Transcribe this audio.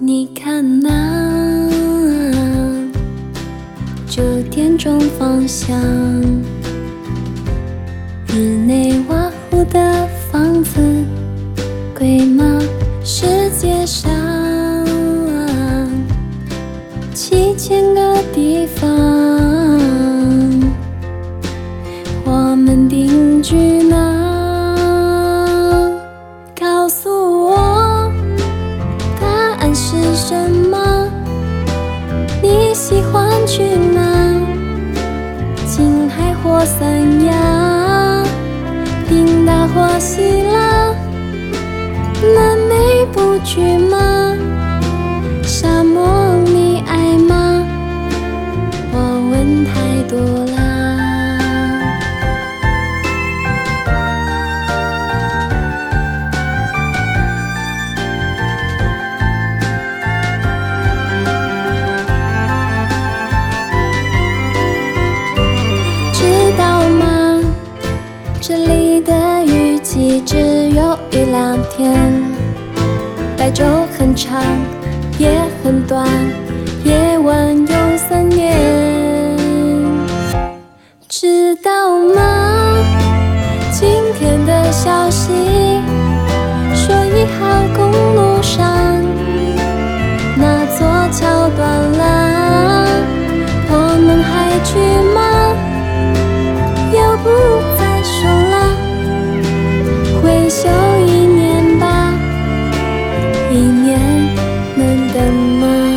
你看那啊九点钟方向，日内瓦湖的房子贵吗？世界上七千个地方，去吗？青海或三亚，冰岛或希腊，南美不去吗？天，白昼很长，也很短，夜一年能等吗？